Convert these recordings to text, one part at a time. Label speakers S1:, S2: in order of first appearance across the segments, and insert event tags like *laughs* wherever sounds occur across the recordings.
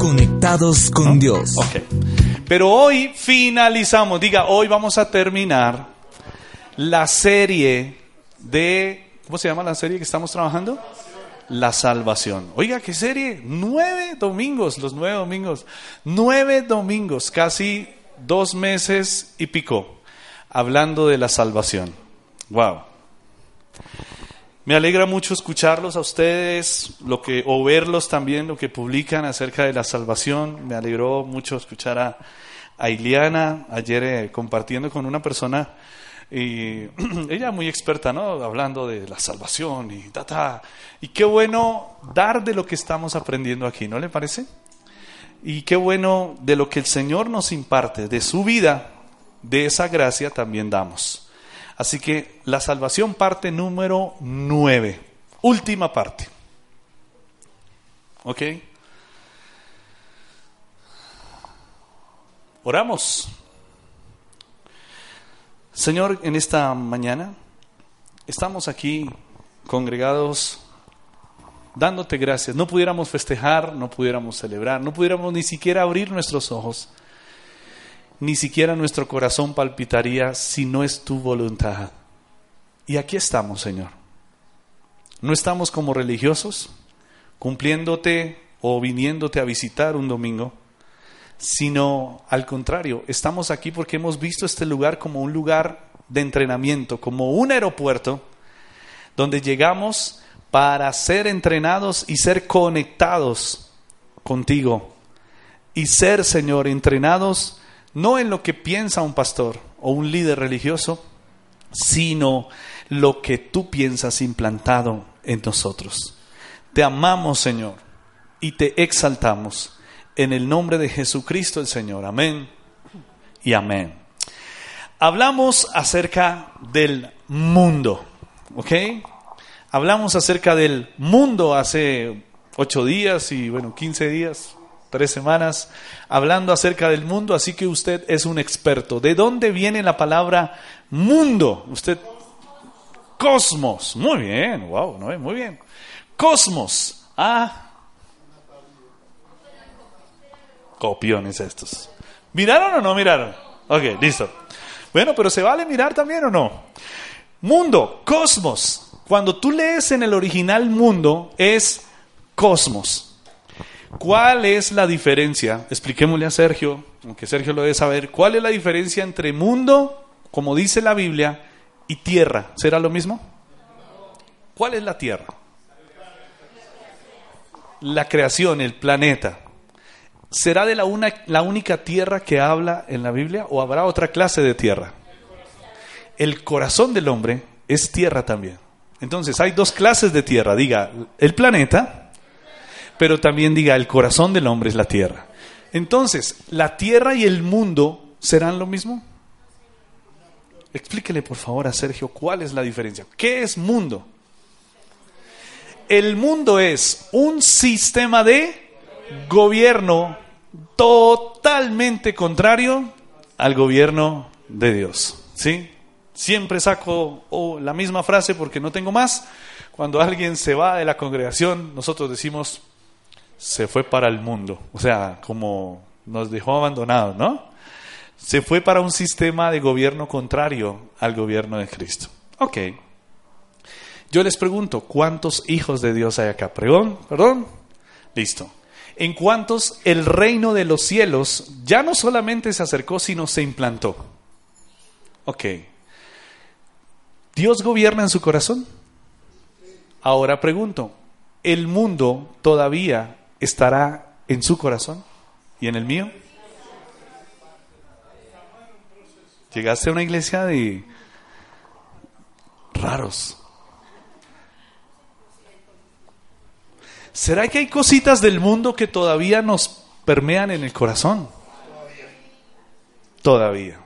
S1: Conectados con Dios.
S2: Ok. Pero hoy finalizamos, diga, hoy vamos a terminar la serie de, ¿cómo se llama la serie que estamos trabajando? La salvación. Oiga, ¿qué serie? Nueve domingos, los nueve domingos. Nueve domingos, casi dos meses y pico, hablando de la salvación. Wow. Me alegra mucho escucharlos a ustedes, lo que, o verlos también, lo que publican acerca de la salvación. Me alegró mucho escuchar a, a Iliana ayer eh, compartiendo con una persona, y *clears throat* ella muy experta, ¿no? Hablando de la salvación y ta, ta. Y qué bueno dar de lo que estamos aprendiendo aquí, ¿no le parece? Y qué bueno de lo que el Señor nos imparte, de su vida, de esa gracia también damos. Así que la salvación parte número nueve, última parte. ¿Ok? Oramos. Señor, en esta mañana estamos aquí congregados dándote gracias. No pudiéramos festejar, no pudiéramos celebrar, no pudiéramos ni siquiera abrir nuestros ojos ni siquiera nuestro corazón palpitaría si no es tu voluntad. Y aquí estamos, Señor. No estamos como religiosos, cumpliéndote o viniéndote a visitar un domingo, sino al contrario, estamos aquí porque hemos visto este lugar como un lugar de entrenamiento, como un aeropuerto, donde llegamos para ser entrenados y ser conectados contigo. Y ser, Señor, entrenados no en lo que piensa un pastor o un líder religioso, sino lo que tú piensas implantado en nosotros. Te amamos, Señor, y te exaltamos en el nombre de Jesucristo el Señor. Amén y amén. Hablamos acerca del mundo, ¿ok? Hablamos acerca del mundo hace ocho días y bueno, quince días, tres semanas hablando acerca del mundo, así que usted es un experto. ¿De dónde viene la palabra mundo? Usted, cosmos. Muy bien, wow, ¿no? muy bien. Cosmos. Ah. Copiones estos. ¿Miraron o no miraron? Ok, listo. Bueno, pero ¿se vale mirar también o no? Mundo, cosmos. Cuando tú lees en el original mundo, es cosmos. ¿Cuál es la diferencia? Expliquémosle a Sergio, aunque Sergio lo debe saber, ¿cuál es la diferencia entre mundo, como dice la Biblia, y tierra? ¿Será lo mismo? ¿Cuál es la tierra? La creación, el planeta. ¿Será de la, una, la única tierra que habla en la Biblia o habrá otra clase de tierra? El corazón del hombre es tierra también. Entonces hay dos clases de tierra. Diga, el planeta pero también diga, el corazón del hombre es la tierra. Entonces, ¿la tierra y el mundo serán lo mismo? Explíquele por favor a Sergio cuál es la diferencia. ¿Qué es mundo? El mundo es un sistema de gobierno totalmente contrario al gobierno de Dios. ¿Sí? Siempre saco oh, la misma frase porque no tengo más. Cuando alguien se va de la congregación, nosotros decimos, se fue para el mundo, o sea, como nos dejó abandonados, ¿no? Se fue para un sistema de gobierno contrario al gobierno de Cristo. Ok. Yo les pregunto, ¿cuántos hijos de Dios hay acá? ¿Perdón? ¿Perdón? Listo. ¿En cuántos el reino de los cielos ya no solamente se acercó, sino se implantó? Ok. ¿Dios gobierna en su corazón? Ahora pregunto, ¿el mundo todavía estará en su corazón y en el mío? Llegaste a una iglesia de raros. ¿Será que hay cositas del mundo que todavía nos permean en el corazón? Todavía.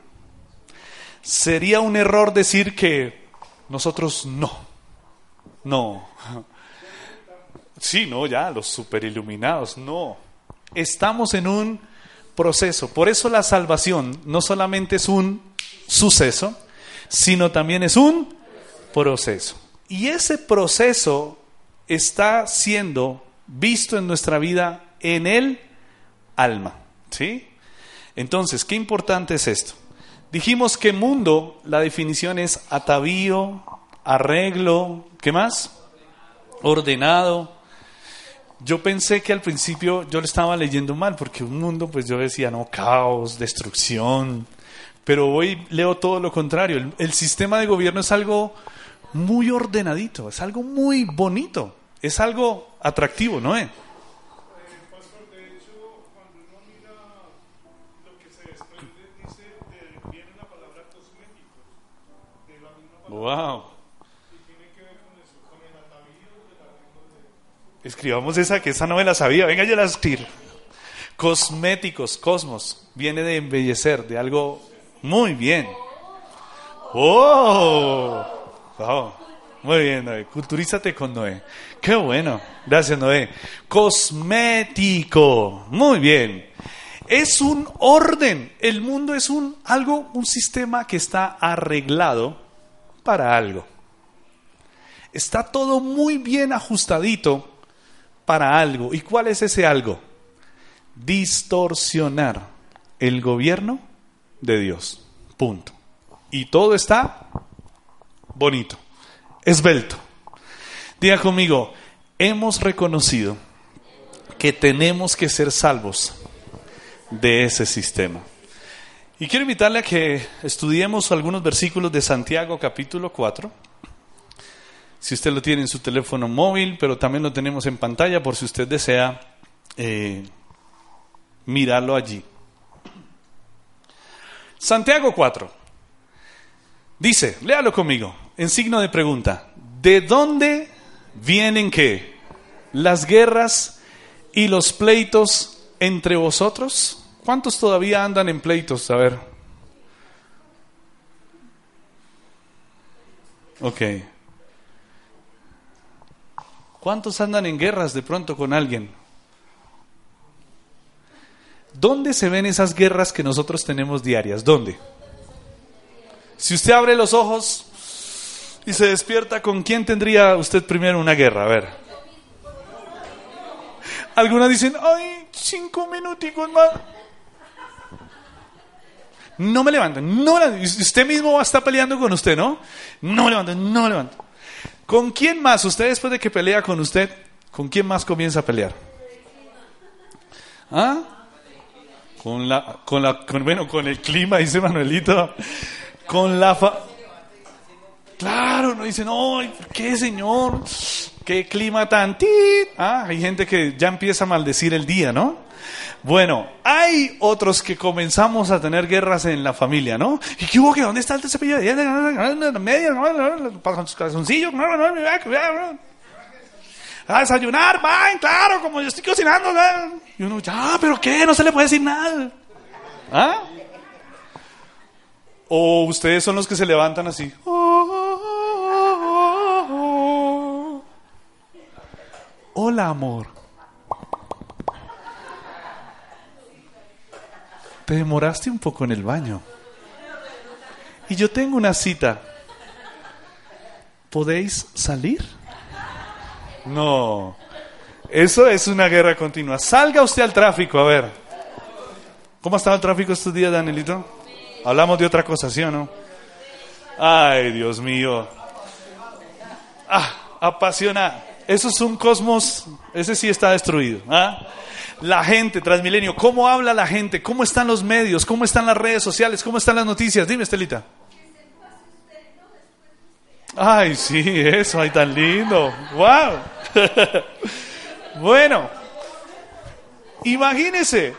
S2: Sería un error decir que nosotros no. No. Sí, no, ya, los super iluminados, no. Estamos en un proceso. Por eso la salvación no solamente es un suceso, sino también es un proceso. Y ese proceso está siendo visto en nuestra vida en el alma. ¿Sí? Entonces, qué importante es esto. Dijimos que mundo, la definición es atavío, arreglo, ¿qué más? Ordenado. Yo pensé que al principio yo lo estaba leyendo mal, porque un mundo, pues yo decía, no, caos, destrucción. Pero hoy leo todo lo contrario. El, sistema de gobierno es algo muy ordenadito, es algo muy bonito, es algo atractivo, ¿no es? Escribamos esa, que esa no me la sabía. Venga, yo la escribo. Cosméticos, cosmos. Viene de embellecer, de algo muy bien. ¡Oh! Wow. Muy bien, Noé. Culturízate con Noé. Qué bueno. Gracias, Noé. Cosmético. Muy bien. Es un orden. El mundo es un algo, un sistema que está arreglado para algo. Está todo muy bien ajustadito para algo. ¿Y cuál es ese algo? Distorsionar el gobierno de Dios. Punto. Y todo está bonito, esbelto. Diga conmigo, hemos reconocido que tenemos que ser salvos de ese sistema. Y quiero invitarle a que estudiemos algunos versículos de Santiago capítulo 4. Si usted lo tiene en su teléfono móvil, pero también lo tenemos en pantalla por si usted desea eh, mirarlo allí. Santiago 4. Dice, léalo conmigo, en signo de pregunta. ¿De dónde vienen qué? Las guerras y los pleitos entre vosotros. ¿Cuántos todavía andan en pleitos? A ver. Ok. ¿Cuántos andan en guerras de pronto con alguien? ¿Dónde se ven esas guerras que nosotros tenemos diarias? ¿Dónde? Si usted abre los ojos y se despierta, ¿con quién tendría usted primero una guerra? A ver. Algunas dicen, ay, cinco minuticos más. No me levanten, no me Usted mismo va a estar peleando con usted, ¿no? No me levanten, no me levanten. ¿Con quién más? Usted después de que pelea con usted, ¿con quién más comienza a pelear? ¿Ah? Con la, con la, con, bueno, con el clima, dice Manuelito. Con la fa... Claro, no dicen, no, ¿qué señor? ¿Qué clima tan? Ah, hay gente que ya empieza a maldecir el día, ¿no? Bueno, hay otros que comenzamos a tener guerras en la familia, ¿no? ¿Y qué hubo? ¿Que ¿Dónde está el cepillo de? Media, para sus calzoncillos, a desayunar, van, claro, como yo estoy cocinando. Y uno, ya, pero ¿qué? No se le puede decir nada. ¿Ah? O ustedes son los que se levantan así. Hola, amor. Te demoraste un poco en el baño. Y yo tengo una cita. ¿Podéis salir? No. Eso es una guerra continua. Salga usted al tráfico, a ver. ¿Cómo ha estado el tráfico estos días, Danielito? Hablamos de otra cosa, ¿sí o no? Ay, Dios mío. Ah, apasiona. Eso es un cosmos, ese sí está destruido. ¿ah? La gente, Transmilenio, ¿cómo habla la gente? ¿Cómo están los medios? ¿Cómo están las redes sociales? ¿Cómo están las noticias? Dime, Estelita. Ay, sí, eso, ay, tan lindo. ¡Wow! *laughs* bueno, imagínese.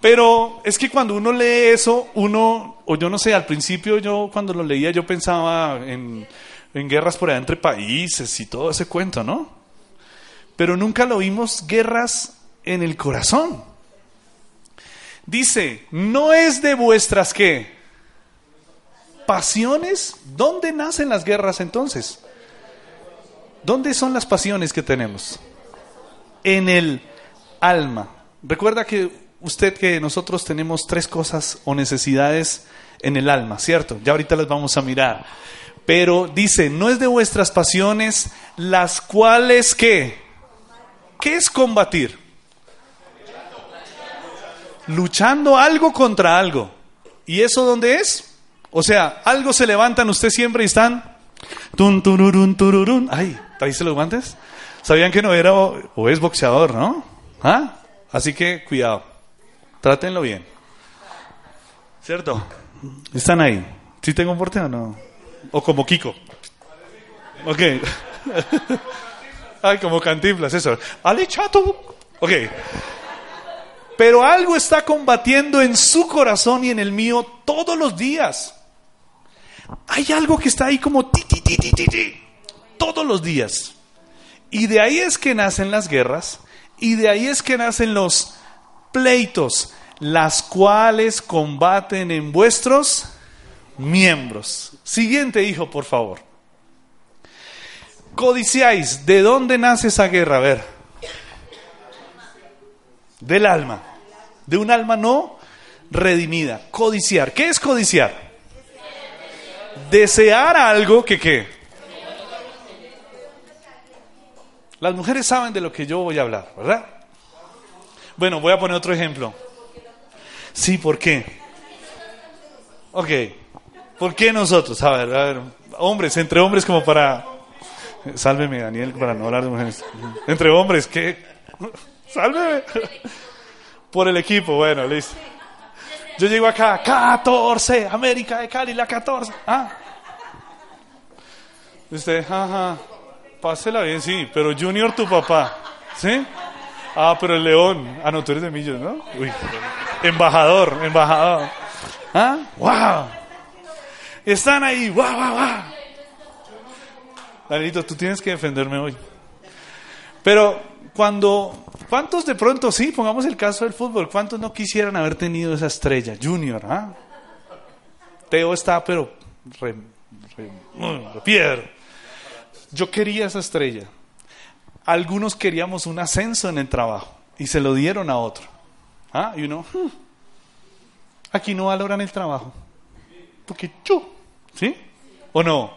S2: Pero es que cuando uno lee eso, uno, o yo no sé, al principio yo cuando lo leía yo pensaba en, en guerras por allá entre países y todo ese cuento, ¿no? Pero nunca lo vimos guerras en el corazón. Dice, no es de vuestras qué? Pasiones. ¿Dónde nacen las guerras entonces? ¿Dónde son las pasiones que tenemos? En el alma. Recuerda que usted que nosotros tenemos tres cosas o necesidades en el alma, ¿cierto? Ya ahorita las vamos a mirar. Pero dice, no es de vuestras pasiones las cuales qué? ¿Qué es combatir? Luchando algo contra algo. ¿Y eso dónde es? O sea, algo se levantan usted siempre y están... Tun, tururun, tururun. Ay, ¿trajiste los guantes? Sabían que no era o, o es boxeador, ¿no? ¿Ah? Así que cuidado. Trátenlo bien. ¿Cierto? Están ahí. ¿Sí tengo un porte o no? O como Kiko. Ok. *laughs* Ay, como cantinflas, eso. Ale chato. Ok. Pero algo está combatiendo en su corazón y en el mío todos los días. Hay algo que está ahí como ti, ti, ti, ti, todos los días. Y de ahí es que nacen las guerras y de ahí es que nacen los pleitos, las cuales combaten en vuestros miembros. Siguiente hijo, por favor. Codiciáis, ¿de dónde nace esa guerra? A ver. Del alma. De un alma no redimida. Codiciar. ¿Qué es codiciar? Desear algo que qué. Las mujeres saben de lo que yo voy a hablar, ¿verdad? Bueno, voy a poner otro ejemplo. Sí, ¿por qué? Ok. ¿Por qué nosotros? A ver, a ver. Hombres, entre hombres como para... Sálveme, Daniel, para no hablar de mujeres. Entre hombres, ¿qué? Sálveme. Por el equipo, bueno, listo. Yo llego acá, 14, América de Cali, la 14. Ah. Usted, ajá, pásela bien, sí, pero Junior tu papá, ¿sí? Ah, pero el león, ah, no, tú eres de Millos, ¿no? Uy, embajador, embajador. ¿Ah? ¡Wow! Están ahí, ¡wow, wow, wow! Danielito, tú tienes que defenderme hoy. Pero cuando, ¿cuántos de pronto, sí, pongamos el caso del fútbol, cuántos no quisieran haber tenido esa estrella? Junior, ¿ah? Teo está, pero re, re, piedra. Yo quería esa estrella. Algunos queríamos un ascenso en el trabajo y se lo dieron a otro. ¿Ah? Y uno, hmm, aquí no valoran el trabajo. Porque yo, ¿sí? ¿O no?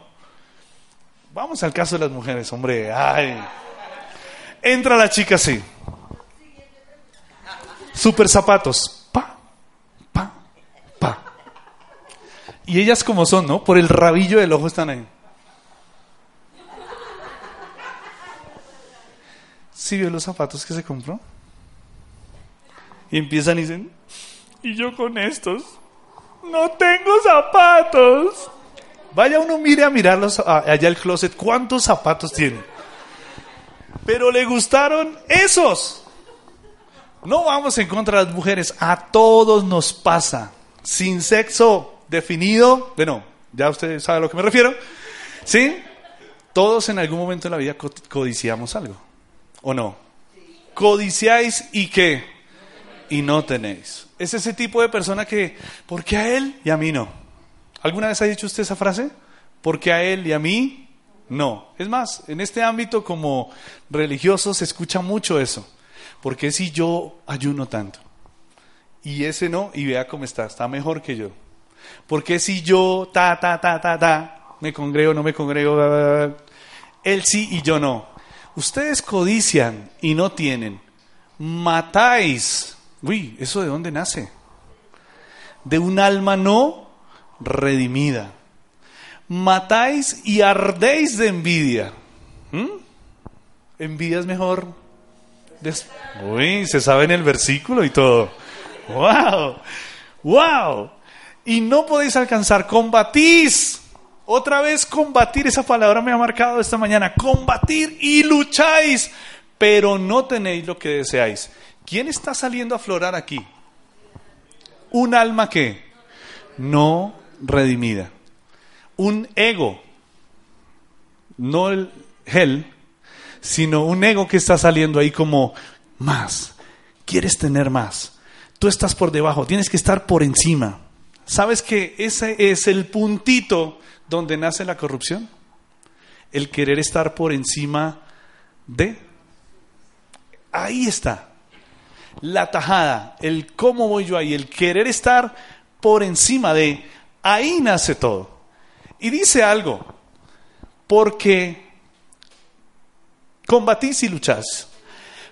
S2: Vamos al caso de las mujeres, hombre. Ay. Entra la chica así. Super zapatos. Pa, pa, pa. Y ellas como son, ¿no? Por el rabillo del ojo están ahí. ¿Sí vio los zapatos que se compró? Y empiezan y dicen, y yo con estos, no tengo zapatos. Vaya uno mire a mirarlos allá el closet, ¿cuántos zapatos tiene? Pero le gustaron esos. No vamos en contra de las mujeres, a todos nos pasa. Sin sexo definido, bueno, ya usted sabe a lo que me refiero. ¿Sí? Todos en algún momento de la vida co- codiciamos algo. ¿O no? Codiciáis y qué? Y no tenéis. Es ese tipo de persona que, ¿por qué a él y a mí no? ¿Alguna vez ha dicho usted esa frase? ¿Por qué a él y a mí no? Es más, en este ámbito como religioso se escucha mucho eso. ¿Por qué si yo ayuno tanto? Y ese no, y vea cómo está, está mejor que yo. ¿Por qué si yo, ta, ta, ta, ta, ta, me congrego, no me congrego, bla, bla, bla, él sí y yo no? Ustedes codician y no tienen. Matáis. Uy, ¿eso de dónde nace? De un alma no redimida. Matáis y ardéis de envidia. ¿Mm? Envidia es mejor. Uy, se sabe en el versículo y todo. ¡Wow! ¡Wow! Y no podéis alcanzar. Combatís. Otra vez combatir, esa palabra me ha marcado esta mañana. Combatir y lucháis, pero no tenéis lo que deseáis. ¿Quién está saliendo a aflorar aquí? Un alma que no redimida. Un ego, no el hell, sino un ego que está saliendo ahí como más. Quieres tener más. Tú estás por debajo, tienes que estar por encima. ¿Sabes que ese es el puntito donde nace la corrupción? El querer estar por encima de. Ahí está. La tajada, el cómo voy yo ahí, el querer estar por encima de. Ahí nace todo. Y dice algo, porque combatís y luchás,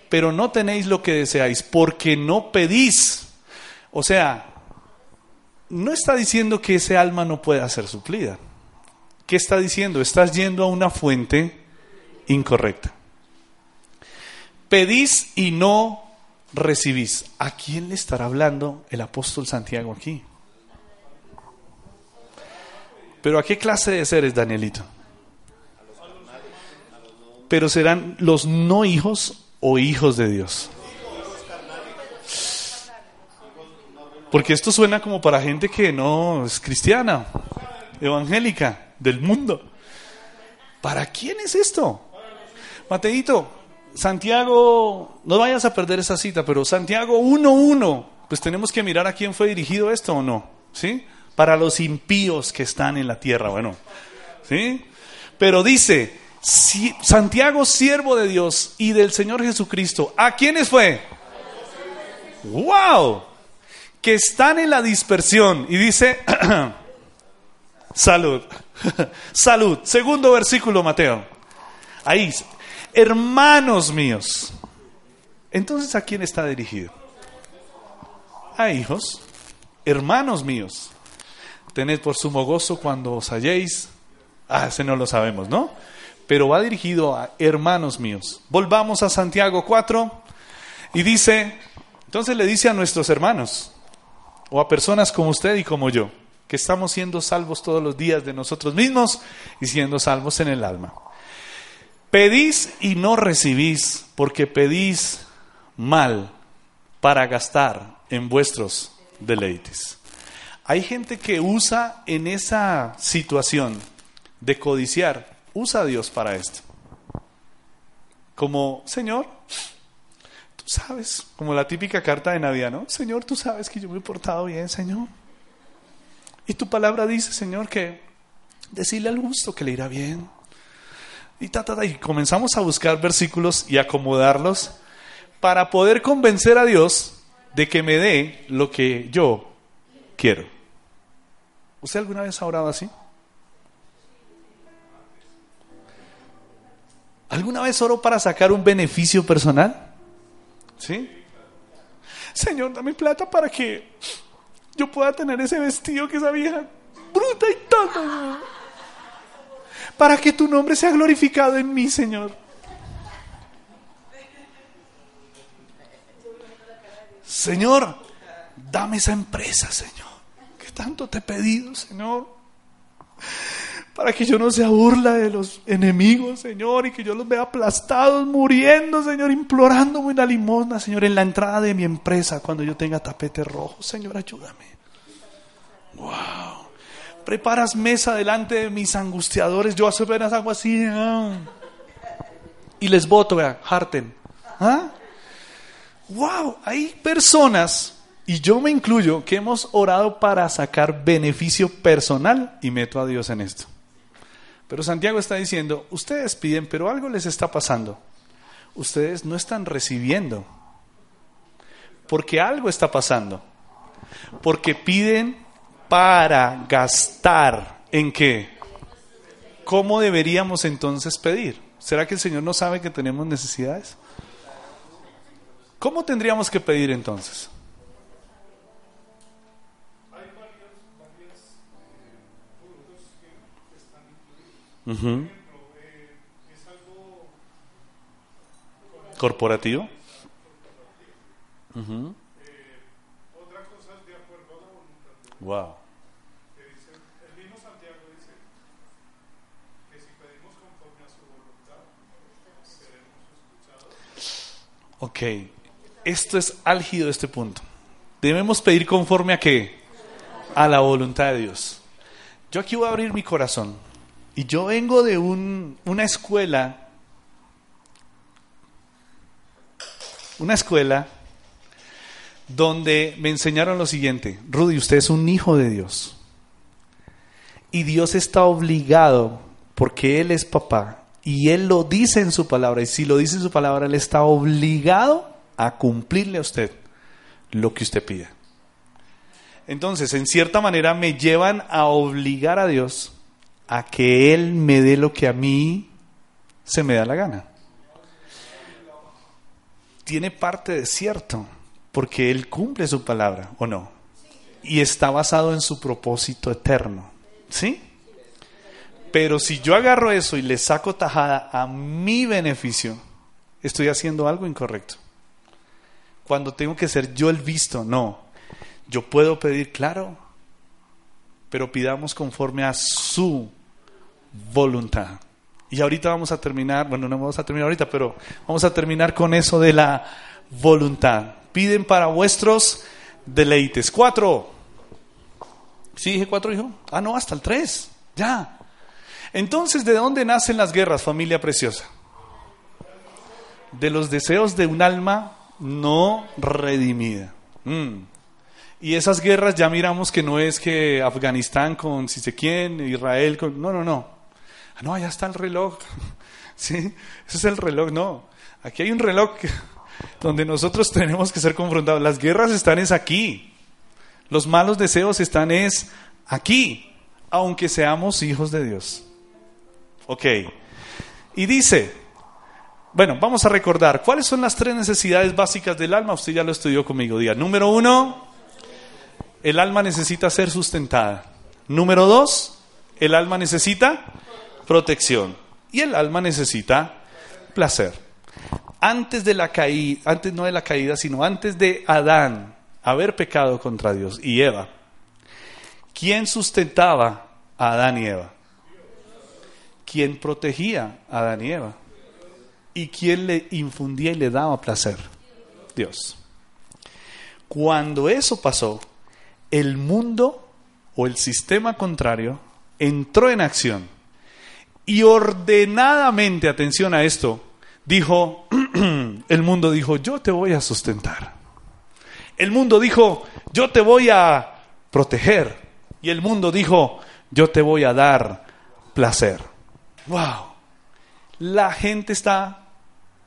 S2: pero no tenéis lo que deseáis, porque no pedís. O sea, no está diciendo que ese alma no pueda ser suplida. ¿Qué está diciendo? Estás yendo a una fuente incorrecta. Pedís y no recibís. ¿A quién le estará hablando el apóstol Santiago aquí? Pero ¿a qué clase de seres, Danielito? Pero serán los no hijos o hijos de Dios. Porque esto suena como para gente que no es cristiana, evangélica, del mundo. ¿Para quién es esto? Mateito, Santiago, no vayas a perder esa cita, pero Santiago 1.1, pues tenemos que mirar a quién fue dirigido esto o no, ¿sí? Para los impíos que están en la tierra, bueno, ¿sí? Pero dice, Santiago, siervo de Dios y del Señor Jesucristo, ¿a quiénes fue? ¡Wow! Que están en la dispersión. Y dice, *clears throat* salud, *laughs* salud. Segundo versículo, Mateo. Ahí, hermanos míos. Entonces, ¿a quién está dirigido? A hijos, hermanos míos. Tened por sumo gozo cuando os halléis. Ah, ese no lo sabemos, ¿no? Pero va dirigido a hermanos míos. Volvamos a Santiago 4 y dice, entonces le dice a nuestros hermanos, o a personas como usted y como yo, que estamos siendo salvos todos los días de nosotros mismos y siendo salvos en el alma. Pedís y no recibís, porque pedís mal para gastar en vuestros deleites. Hay gente que usa en esa situación de codiciar, usa a Dios para esto. Como, Señor, tú sabes, como la típica carta de Navidad, ¿no? Señor, tú sabes que yo me he portado bien, Señor. Y tu palabra dice, Señor, que decirle al justo que le irá bien. Y, ta, ta, ta, y comenzamos a buscar versículos y acomodarlos para poder convencer a Dios de que me dé lo que yo quiero. ¿Usted alguna vez ha orado así? ¿Alguna vez oró para sacar un beneficio personal? ¿Sí? Señor, dame plata para que yo pueda tener ese vestido que esa vieja bruta y tonta. Para que tu nombre sea glorificado en mí, Señor. Señor, dame esa empresa, Señor. Tanto te he pedido, Señor. Para que yo no sea burla de los enemigos, Señor, y que yo los vea aplastados, muriendo, Señor, implorándome una limosna, Señor, en la entrada de mi empresa, cuando yo tenga tapete rojo. Señor, ayúdame. Wow. Preparas mesa delante de mis angustiadores. Yo apenas hago así. ah. Y les voto, vea, harten. ¿Ah? Wow, hay personas, y yo me incluyo, que hemos orado para sacar beneficio personal y meto a Dios en esto. Pero Santiago está diciendo, ustedes piden, pero algo les está pasando. Ustedes no están recibiendo. Porque algo está pasando. Porque piden para gastar. ¿En qué? ¿Cómo deberíamos entonces pedir? ¿Será que el Señor no sabe que tenemos necesidades? ¿Cómo tendríamos que pedir entonces?
S3: A su voluntad, seremos escuchados.
S2: Ok. Esto es álgido este punto. Debemos pedir conforme a qué? A la voluntad de Dios. Yo aquí voy a abrir mi corazón. Y yo vengo de un- una escuela, una escuela donde me enseñaron lo siguiente, Rudy, usted es un hijo de Dios. Y Dios está obligado, porque Él es papá, y Él lo dice en su palabra, y si lo dice en su palabra, Él está obligado a cumplirle a usted lo que usted pida. Entonces, en cierta manera, me llevan a obligar a Dios a que Él me dé lo que a mí se me da la gana. Tiene parte de cierto, porque Él cumple su palabra, ¿o no? y está basado en su propósito eterno. ¿Sí? Pero si yo agarro eso y le saco tajada a mi beneficio, estoy haciendo algo incorrecto. Cuando tengo que ser yo el visto, no. Yo puedo pedir, claro, pero pidamos conforme a su voluntad. Y ahorita vamos a terminar, bueno, no vamos a terminar ahorita, pero vamos a terminar con eso de la voluntad. Piden para vuestros deleites. Cuatro. ¿Sí dije cuatro, hijo? Ah, no, hasta el tres. Ya. Entonces, ¿de dónde nacen las guerras, familia preciosa? De los deseos de un alma no redimida. Mm. Y esas guerras ya miramos que no es que Afganistán con si se quién, Israel con... No, no, no. Ah, no, allá está el reloj. *laughs* ¿Sí? Ese es el reloj, no. Aquí hay un reloj *laughs* donde nosotros tenemos que ser confrontados. Las guerras están es aquí. Los malos deseos están es aquí, aunque seamos hijos de Dios. Ok. Y dice, bueno, vamos a recordar, ¿cuáles son las tres necesidades básicas del alma? Usted ya lo estudió conmigo. Día número uno, el alma necesita ser sustentada. Número dos, el alma necesita protección. Y el alma necesita placer. Antes de la caída, antes no de la caída, sino antes de Adán haber pecado contra Dios y Eva, ¿quién sustentaba a Adán y Eva? ¿Quién protegía a Adán y Eva? ¿Y quién le infundía y le daba placer? Dios. Cuando eso pasó, el mundo o el sistema contrario entró en acción y ordenadamente, atención a esto, dijo, *clears throat* el mundo dijo, yo te voy a sustentar. El mundo dijo, yo te voy a proteger. Y el mundo dijo, yo te voy a dar placer. ¡Wow! La gente está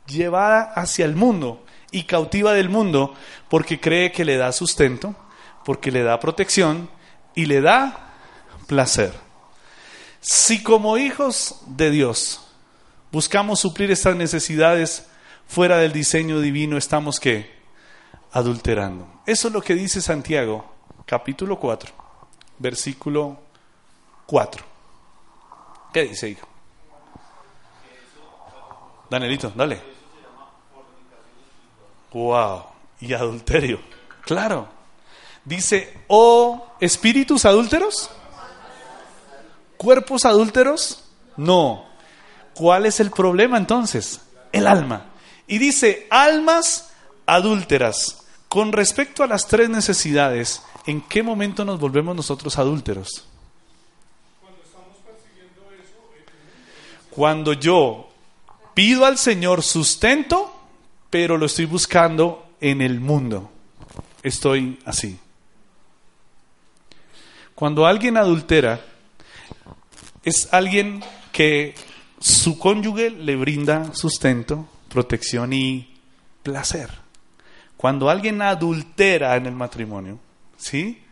S2: llevada hacia el mundo y cautiva del mundo porque cree que le da sustento, porque le da protección y le da placer. Si como hijos de Dios buscamos suplir estas necesidades fuera del diseño divino, estamos que adulterando. Eso es lo que dice Santiago, capítulo 4, versículo 4. ¿Qué dice, hijo? Danielito, dale. Wow, y adulterio. Claro. Dice, "Oh, espíritus adúlteros?" ¿Cuerpos adúlteros? No. ¿Cuál es el problema entonces? El alma. Y dice, almas adúlteras. Con respecto a las tres necesidades, ¿en qué momento nos volvemos nosotros adúlteros? Cuando yo pido al Señor sustento, pero lo estoy buscando en el mundo. Estoy así. Cuando alguien adultera, es alguien que su cónyuge le brinda sustento, protección y placer. Cuando alguien adultera en el matrimonio, ¿sí?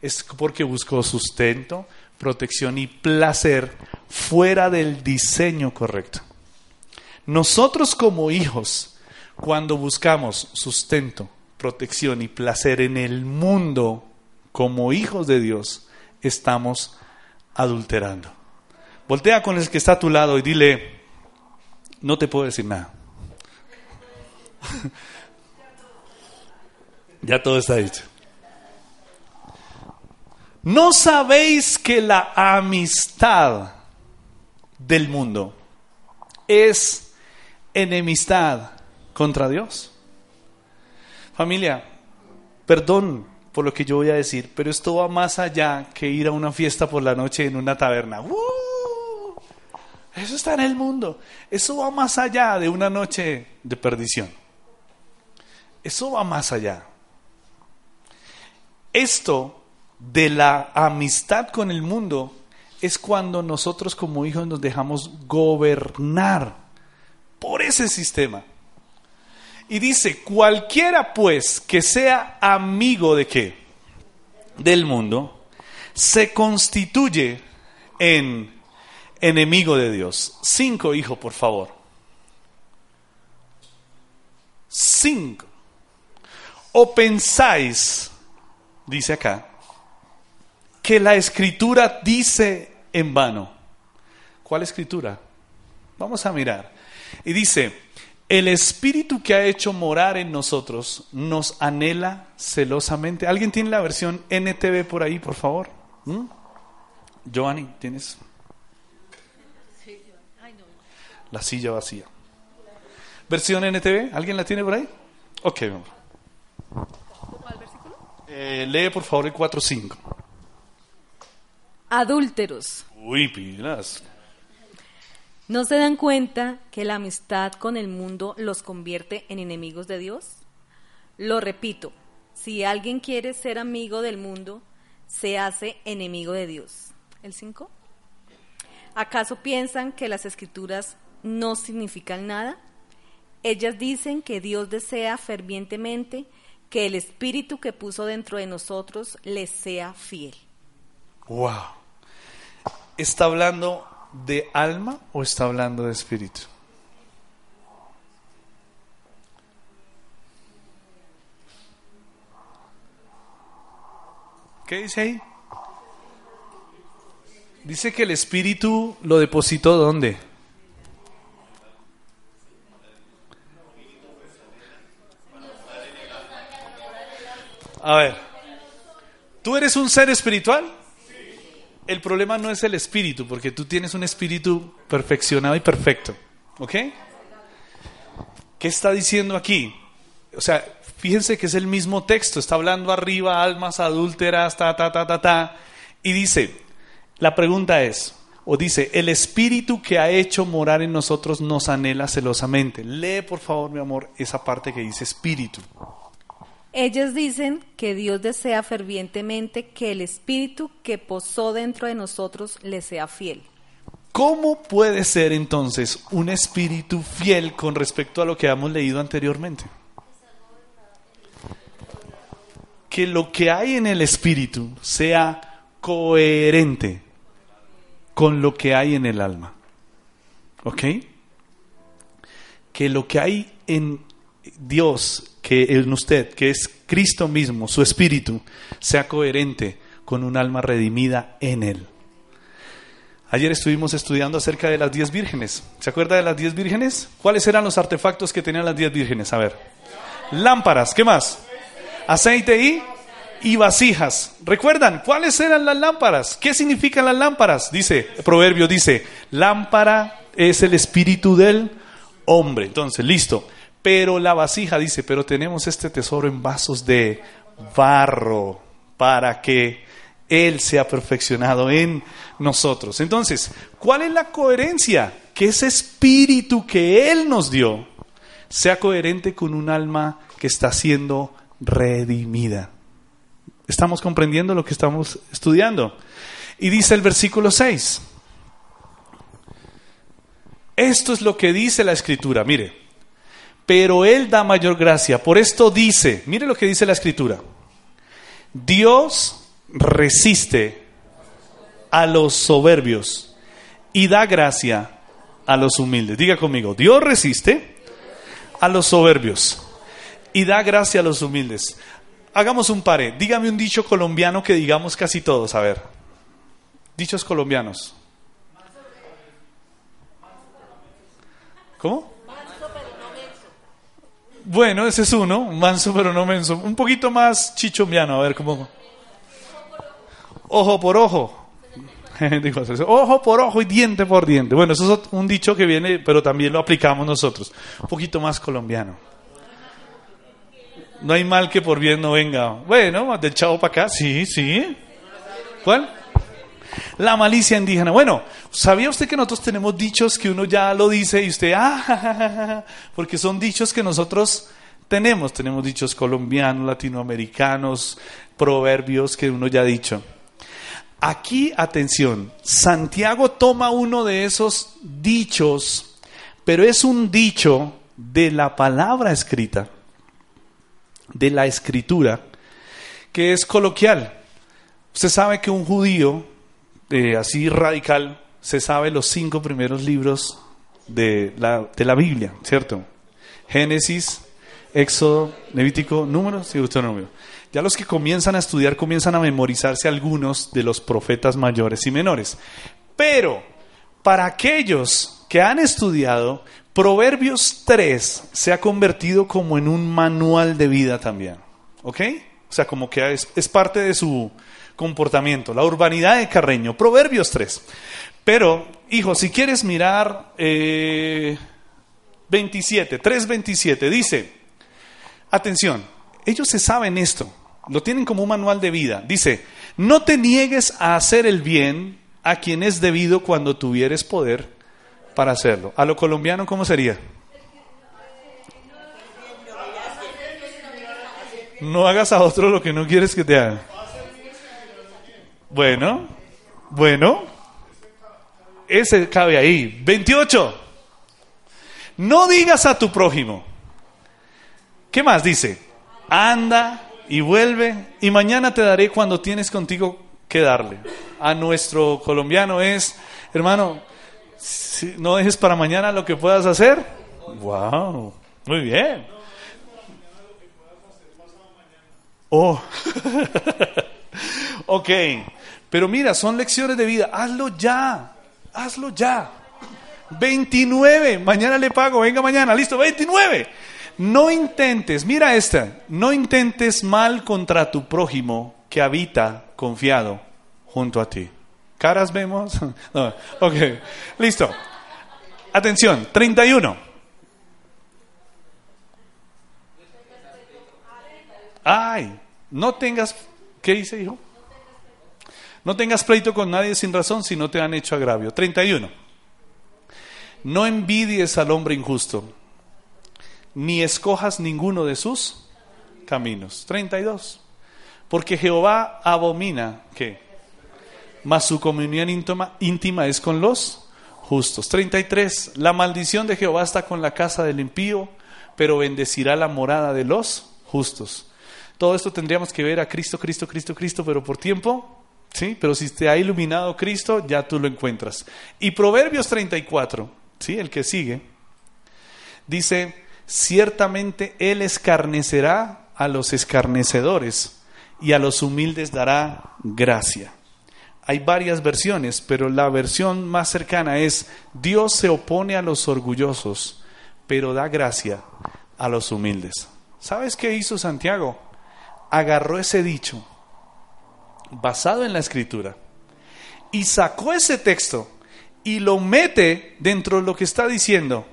S2: Es porque buscó sustento, protección y placer fuera del diseño correcto. Nosotros como hijos, cuando buscamos sustento, protección y placer en el mundo como hijos de Dios, estamos adulterando. Voltea con el que está a tu lado y dile, no te puedo decir nada. *laughs* ya todo está dicho. ¿No sabéis que la amistad del mundo es enemistad contra Dios? Familia, perdón por lo que yo voy a decir, pero esto va más allá que ir a una fiesta por la noche en una taberna. ¡Uh! Eso está en el mundo. Eso va más allá de una noche de perdición. Eso va más allá. Esto de la amistad con el mundo es cuando nosotros como hijos nos dejamos gobernar por ese sistema. Y dice, cualquiera pues que sea amigo de qué? Del mundo, se constituye en enemigo de Dios. Cinco, hijo, por favor. Cinco. O pensáis, dice acá, que la escritura dice en vano. ¿Cuál escritura? Vamos a mirar. Y dice, el espíritu que ha hecho morar en nosotros nos anhela celosamente. ¿Alguien tiene la versión NTV por ahí, por favor? ¿Mm? Giovanni, ¿tienes? La silla vacía. ¿Versión NTV? ¿Alguien la tiene por ahí? Ok, vamos. Eh, lee por favor el 4.5.
S4: Adúlteros,
S2: Uy, pilas.
S4: ¿No se dan cuenta que la amistad con el mundo los convierte en enemigos de Dios? Lo repito, si alguien quiere ser amigo del mundo, se hace enemigo de Dios. ¿El 5? ¿Acaso piensan que las escrituras no significan nada? Ellas dicen que Dios desea fervientemente que el espíritu que puso dentro de nosotros les sea fiel.
S2: Wow. ¿Está hablando de alma o está hablando de espíritu? ¿Qué dice ahí? Dice que el espíritu lo depositó ¿dónde? A ver, ¿tú eres un ser espiritual? El problema no es el espíritu, porque tú tienes un espíritu perfeccionado y perfecto. ¿Ok? ¿Qué está diciendo aquí? O sea, fíjense que es el mismo texto, está hablando arriba, almas adúlteras, ta, ta, ta, ta, ta. Y dice, la pregunta es, o dice, el espíritu que ha hecho morar en nosotros nos anhela celosamente. Lee, por favor, mi amor, esa parte que dice espíritu.
S4: Ellas dicen que Dios desea fervientemente que el espíritu que posó dentro de nosotros le sea fiel.
S2: ¿Cómo puede ser entonces un espíritu fiel con respecto a lo que hemos leído anteriormente? Que lo que hay en el espíritu sea coherente con lo que hay en el alma. ¿Ok? Que lo que hay en Dios, que en usted, que es Cristo mismo, su espíritu, sea coherente con un alma redimida en él. Ayer estuvimos estudiando acerca de las diez vírgenes. ¿Se acuerda de las diez vírgenes? ¿Cuáles eran los artefactos que tenían las diez vírgenes? A ver. Lámparas, ¿qué más? Aceite y, y vasijas. ¿Recuerdan cuáles eran las lámparas? ¿Qué significan las lámparas? Dice, el proverbio dice, lámpara es el espíritu del hombre. Entonces, listo. Pero la vasija dice, pero tenemos este tesoro en vasos de barro para que Él sea perfeccionado en nosotros. Entonces, ¿cuál es la coherencia? Que ese espíritu que Él nos dio sea coherente con un alma que está siendo redimida. ¿Estamos comprendiendo lo que estamos estudiando? Y dice el versículo 6. Esto es lo que dice la escritura, mire pero Él da mayor gracia. Por esto dice, mire lo que dice la escritura, Dios resiste a los soberbios y da gracia a los humildes. Diga conmigo, Dios resiste a los soberbios y da gracia a los humildes. Hagamos un pare. Dígame un dicho colombiano que digamos casi todos. A ver. Dichos colombianos. ¿Cómo? Bueno, ese es uno, manso pero no menso. Un poquito más chichombiano, a ver cómo. Ojo por ojo. *laughs* Ojo por ojo y diente por diente. Bueno, eso es un dicho que viene, pero también lo aplicamos nosotros. Un poquito más colombiano. No hay mal que por bien no venga. Bueno, del chavo para acá, sí, sí. ¿Cuál? La malicia indígena. Bueno, ¿sabía usted que nosotros tenemos dichos que uno ya lo dice y usted, ah, porque son dichos que nosotros tenemos? Tenemos dichos colombianos, latinoamericanos, proverbios que uno ya ha dicho. Aquí, atención, Santiago toma uno de esos dichos, pero es un dicho de la palabra escrita, de la escritura, que es coloquial. Usted sabe que un judío así radical, se sabe los cinco primeros libros de la, de la Biblia, ¿cierto? Génesis, Éxodo, Levítico, Números y Deuteronomio. Ya los que comienzan a estudiar comienzan a memorizarse algunos de los profetas mayores y menores. Pero para aquellos que han estudiado, Proverbios 3 se ha convertido como en un manual de vida también. ¿Ok? O sea, como que es, es parte de su comportamiento. La urbanidad de Carreño. Proverbios 3. Pero, hijo, si quieres mirar eh, 27, 3.27, dice, atención, ellos se saben esto, lo tienen como un manual de vida. Dice, no te niegues a hacer el bien a quien es debido cuando tuvieres poder para hacerlo. A lo colombiano, ¿cómo sería? No hagas a otro lo que no quieres que te haga. Bueno, bueno, ese cabe ahí. 28. No digas a tu prójimo. ¿Qué más dice? Anda y vuelve y mañana te daré cuando tienes contigo que darle. A nuestro colombiano es, hermano, si no dejes para mañana lo que puedas hacer. Wow, muy bien. Oh, *laughs* ok. Pero mira, son lecciones de vida. Hazlo ya. Hazlo ya. 29. Mañana le pago. Venga mañana. Listo. 29. No intentes. Mira esta. No intentes mal contra tu prójimo que habita confiado junto a ti. ¿Caras vemos? *laughs* No. Ok. Listo. Atención. 31. Ay, no tengas, ¿qué dice, hijo? No tengas pleito con nadie sin razón si no te han hecho agravio. 31. No envidies al hombre injusto, ni escojas ninguno de sus caminos. 32. Porque Jehová abomina, ¿qué? Mas su comunión íntima, íntima es con los justos. 33. La maldición de Jehová está con la casa del impío, pero bendecirá la morada de los justos. Todo esto tendríamos que ver a Cristo, Cristo, Cristo, Cristo, pero por tiempo, ¿sí? Pero si te ha iluminado Cristo, ya tú lo encuentras. Y Proverbios 34, ¿sí? El que sigue, dice, ciertamente Él escarnecerá a los escarnecedores y a los humildes dará gracia. Hay varias versiones, pero la versión más cercana es, Dios se opone a los orgullosos, pero da gracia a los humildes. ¿Sabes qué hizo Santiago? agarró ese dicho basado en la escritura y sacó ese texto y lo mete dentro de lo que está diciendo,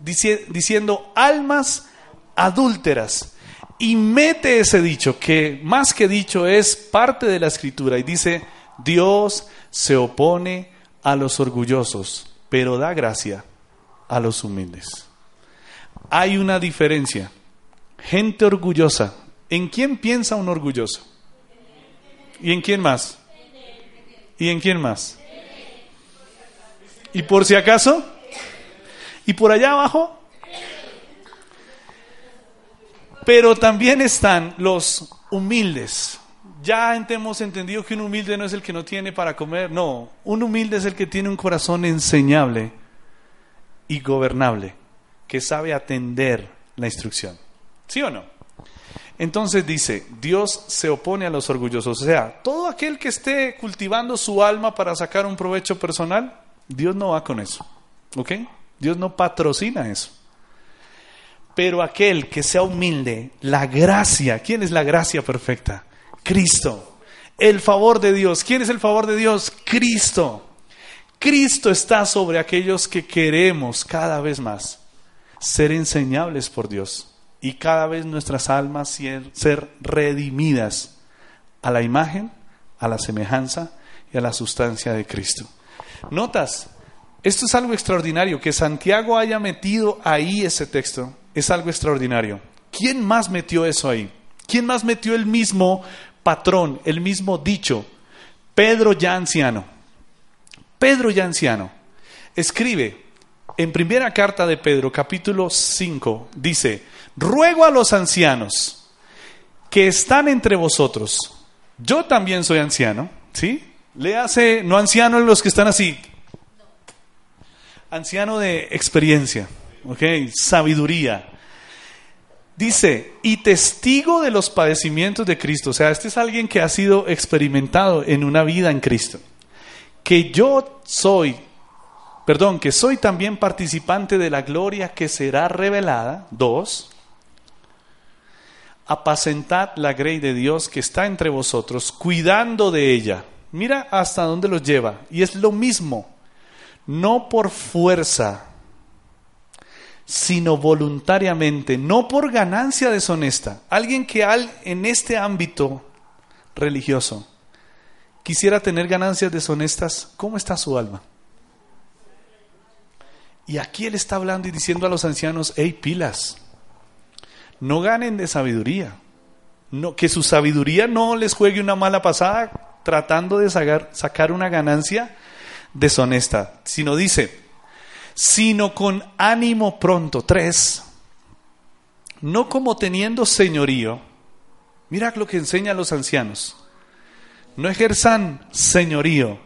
S2: diciendo almas adúlteras. Y mete ese dicho, que más que dicho es parte de la escritura, y dice, Dios se opone a los orgullosos, pero da gracia a los humildes. Hay una diferencia. Gente orgullosa ¿En quién piensa un orgulloso? ¿Y en quién más? ¿Y en quién más? ¿Y por si acaso? ¿Y por allá abajo? Pero también están los humildes. Ya hemos entendido que un humilde no es el que no tiene para comer, no, un humilde es el que tiene un corazón enseñable y gobernable, que sabe atender la instrucción. ¿Sí o no? Entonces dice, Dios se opone a los orgullosos. O sea, todo aquel que esté cultivando su alma para sacar un provecho personal, Dios no va con eso. ¿Ok? Dios no patrocina eso. Pero aquel que sea humilde, la gracia, ¿quién es la gracia perfecta? Cristo. El favor de Dios. ¿Quién es el favor de Dios? Cristo. Cristo está sobre aquellos que queremos cada vez más ser enseñables por Dios y cada vez nuestras almas ser redimidas a la imagen, a la semejanza y a la sustancia de Cristo. Notas, esto es algo extraordinario, que Santiago haya metido ahí ese texto, es algo extraordinario. ¿Quién más metió eso ahí? ¿Quién más metió el mismo patrón, el mismo dicho? Pedro ya anciano. Pedro ya anciano. Escribe en primera carta de Pedro, capítulo 5, dice, ruego a los ancianos que están entre vosotros. Yo también soy anciano, ¿sí? Le hace, no anciano en los que están así, anciano de experiencia, ¿ok? Sabiduría. Dice, y testigo de los padecimientos de Cristo. O sea, este es alguien que ha sido experimentado en una vida en Cristo. Que yo soy, perdón, que soy también participante de la gloria que será revelada. Dos, apacentad la grey de Dios que está entre vosotros, cuidando de ella. Mira hasta dónde los lleva. Y es lo mismo, no por fuerza, sino voluntariamente, no por ganancia deshonesta. Alguien que al, en este ámbito religioso quisiera tener ganancias deshonestas, ¿cómo está su alma? Y aquí él está hablando y diciendo a los ancianos, hey, pilas, no ganen de sabiduría. No, que su sabiduría no les juegue una mala pasada tratando de sacar, una ganancia deshonesta, sino dice, sino con ánimo pronto. Tres, no como teniendo señorío. Mira lo que enseña a los ancianos. No ejerzan señorío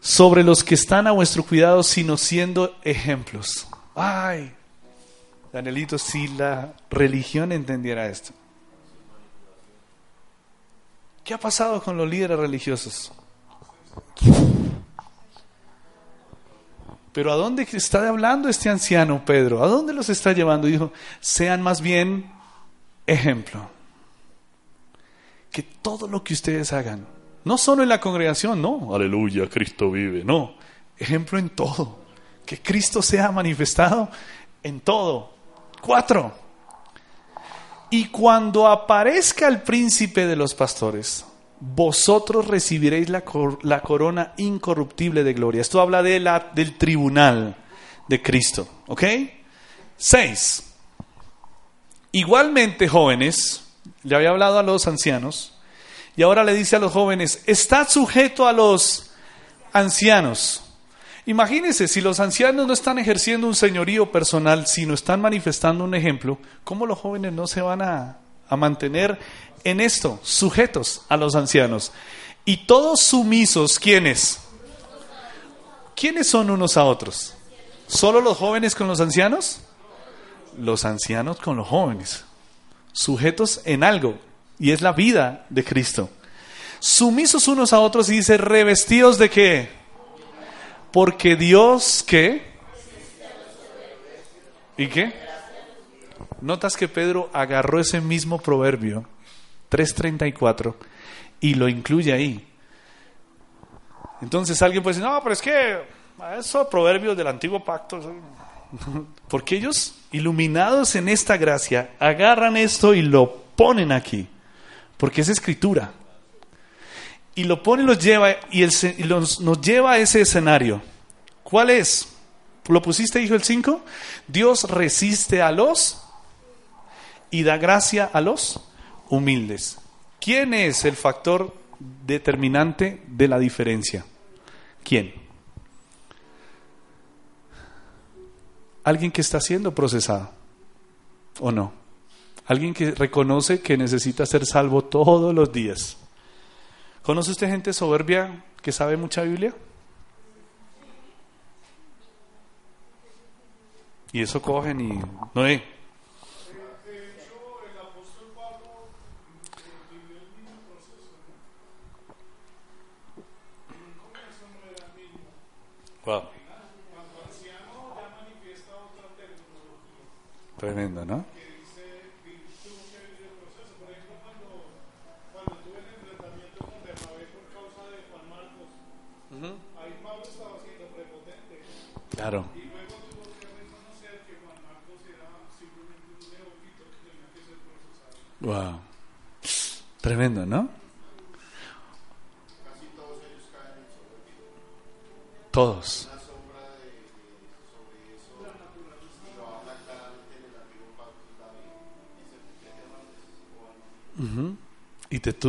S2: sobre los que están a vuestro cuidado, sino siendo ejemplos. Ay, Danielito, si la religión entendiera esto. ¿Qué ha pasado con los líderes religiosos? Pero ¿a dónde está hablando este anciano Pedro? ¿A dónde los está llevando? Dijo, sean más bien ejemplo. Que todo lo que ustedes hagan, no solo en la congregación, no, aleluya, Cristo vive, no, ejemplo en todo. Que Cristo sea manifestado en todo. Cuatro. Y cuando aparezca el príncipe de los pastores, vosotros recibiréis la, la, corona incorruptible de gloria. Esto habla de la, del tribunal de Cristo. ¿Ok? Seis. Igualmente, jóvenes, le había hablado a los ancianos, y ahora le dice a los jóvenes, está sujeto a los ancianos. Imagínense, si los ancianos no están ejerciendo un señorío personal, sino están manifestando un ejemplo, ¿cómo los jóvenes no se van a, a mantener en esto, sujetos a los ancianos? Y todos sumisos, ¿quiénes? ¿Quiénes son unos a otros? ¿Solo los jóvenes con los ancianos? Los ancianos con los jóvenes. Sujetos en algo, y es la vida de Cristo. Sumisos unos a otros y dice, revestidos de qué? Porque Dios, ¿qué? ¿Y qué? Notas que Pedro agarró ese mismo proverbio, 3.34, y lo incluye ahí. Entonces alguien puede decir, no, pero es que esos proverbios del antiguo pacto, *laughs* porque ellos, iluminados en esta gracia, agarran esto y lo ponen aquí, porque es escritura y lo pone y los lleva y, nos lleva a ese escenario. ¿Cuál es? ¿Lo pusiste, hijo, el 5? Dios resiste a los y da gracia a los humildes. ¿Quién es el factor determinante de la diferencia? ¿Quién? Alguien que está siendo procesado, ¿o no? Alguien que reconoce que necesita ser salvo todos los días. ¿Conoce usted gente soberbia que sabe mucha Biblia? Y eso cogen y no hay.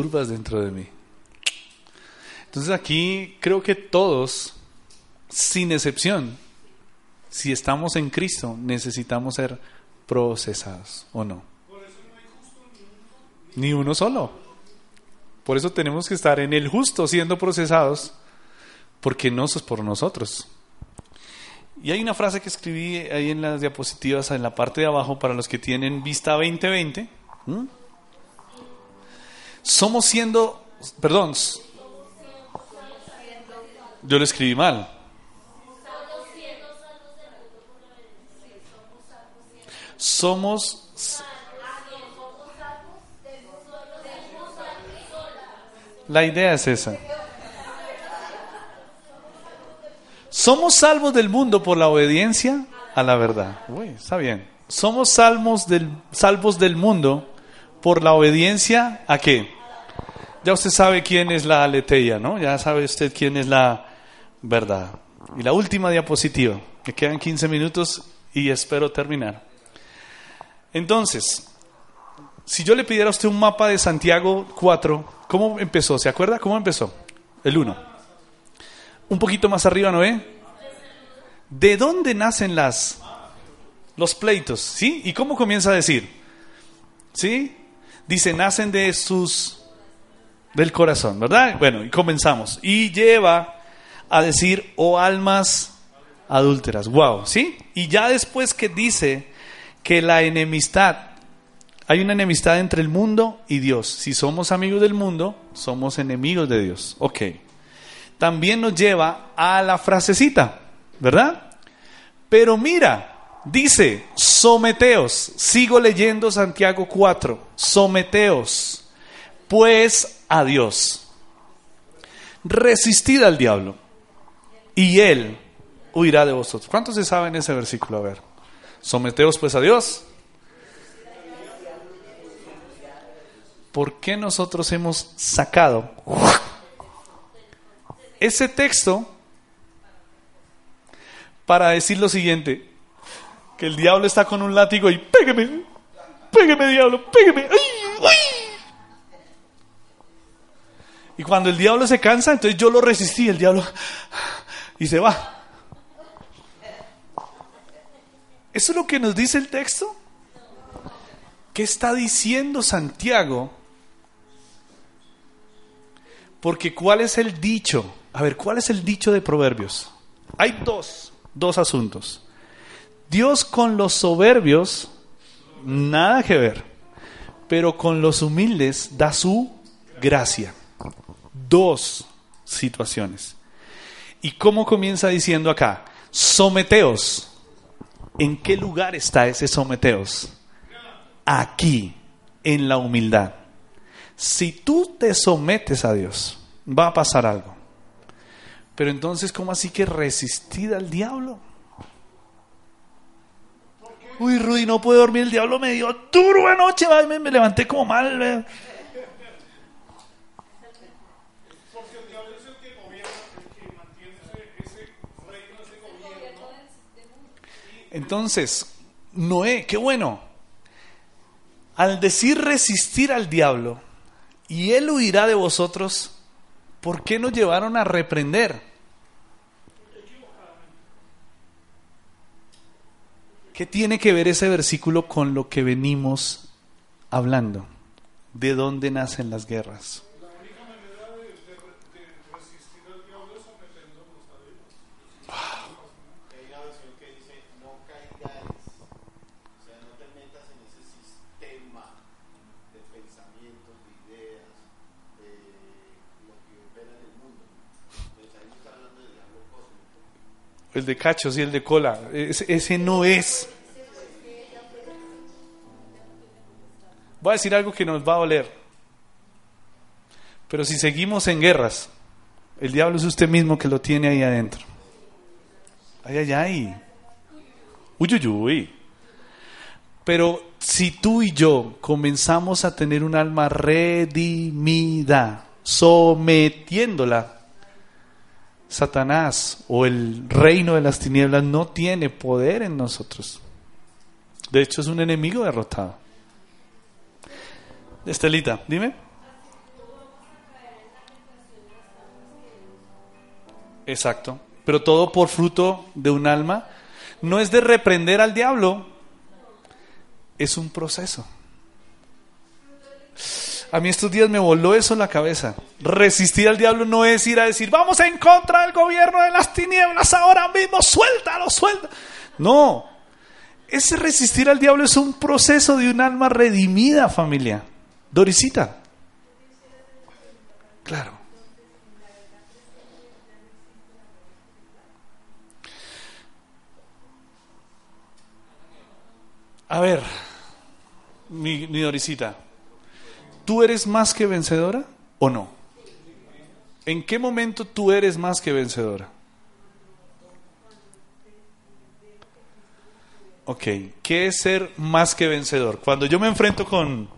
S2: Turbas dentro de mí. Entonces aquí creo que todos, sin excepción, si estamos en Cristo, necesitamos ser procesados, ¿o no? Ni uno solo. Por eso tenemos que estar en el justo siendo procesados, porque no es por nosotros. Y hay una frase que escribí ahí en las diapositivas en la parte de abajo para los que tienen vista 2020. ¿Mm? Somos siendo, perdón, yo lo escribí mal. Somos La idea es esa. Somos salvos del mundo por la obediencia a la verdad. Uy, está bien. Somos salvos del, salvos del mundo por la obediencia a qué? Ya usted sabe quién es la aleteia, ¿no? Ya sabe usted quién es la verdad. Y la última diapositiva. Me quedan 15 minutos y espero terminar. Entonces, si yo le pidiera a usted un mapa de Santiago 4, ¿cómo empezó? ¿Se acuerda cómo empezó? El 1. Un poquito más arriba, ¿no ve? ¿De dónde nacen las los pleitos? ¿Sí? ¿Y cómo comienza a decir? ¿Sí? Dice, nacen de sus del corazón, ¿verdad? Bueno, y comenzamos. Y lleva a decir, oh almas adúlteras. Wow, ¿sí? Y ya después que dice que la enemistad hay una enemistad entre el mundo y Dios. Si somos amigos del mundo, somos enemigos de Dios. Ok. También nos lleva a la frasecita, ¿verdad? Pero mira, dice, someteos. Sigo leyendo Santiago 4. Someteos, pues a Dios. Resistid al diablo y él huirá de vosotros. ¿Cuántos se saben ese versículo? A ver. Someteos pues a Dios ¿por qué nosotros hemos sacado ese texto para decir lo siguiente? Que el diablo está con un látigo y pégueme, pégueme diablo, pégueme. Y cuando el diablo se cansa, entonces yo lo resistí, el diablo, y se va. ¿Eso es lo que nos dice el texto? ¿Qué está diciendo Santiago porque ¿cuál es el dicho? A ver, ¿cuál es el dicho de Proverbios? Hay dos, dos asuntos. Dios con los soberbios, nada que ver, pero con los humildes da su gracia. Dos situaciones. ¿Y cómo comienza diciendo acá? Someteos. ¿En qué lugar está ese someteos? Aquí, en la humildad. Si tú te sometes a Dios, va a pasar algo. Pero entonces, ¿cómo así que resistir al diablo? Uy, Rudy, no puedo dormir, el diablo me dio duro anoche, me, me levanté como mal. Entonces, Noé, qué bueno. Al decir resistir al diablo, y él huirá de vosotros, ¿por qué nos llevaron a reprender? ¿Qué tiene que ver ese versículo con lo que venimos hablando? ¿De dónde nacen las guerras? El de cachos y el de cola. Ese, no es. Voy a decir algo que nos va a oler. Pero si seguimos en guerras, el diablo es usted mismo que lo tiene ahí adentro. Ay, ay, ay. Uy, uy, uy. Pero si tú y yo comenzamos a tener un alma redimida, sometiéndola Satanás o el reino de las tinieblas no tiene poder en nosotros. De hecho, es un enemigo derrotado. Estelita, dime. Exacto. Pero todo por fruto de un alma. No es de reprender al diablo. Es un proceso. A mí estos días me voló eso en la cabeza. Resistir al diablo no es ir a decir, vamos en contra del gobierno de las tinieblas ahora mismo, suéltalo, suelta. No, ese resistir al diablo es un proceso de un alma redimida, familia. Dorisita. Claro. A ver, mi, mi Dorisita, ¿tú eres más que vencedora o no? ¿En qué momento tú eres más que vencedora? Ok, ¿qué es ser más que vencedor? Cuando yo me enfrento con,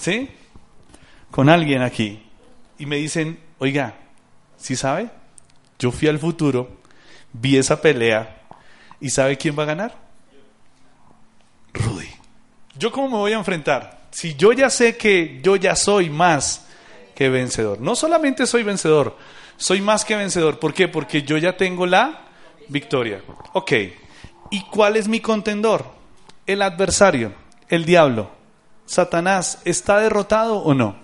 S2: ¿sí? Con alguien aquí y me dicen, oiga, ¿sí sabe? Yo fui al futuro, vi esa pelea y ¿sabe quién va a ganar? Rudy. ¿Yo cómo me voy a enfrentar? Si yo ya sé que yo ya soy más que vencedor. No solamente soy vencedor, soy más que vencedor. ¿Por qué? Porque yo ya tengo la victoria. Ok. ¿Y cuál es mi contendor? El adversario, el diablo. Satanás, ¿está derrotado o no?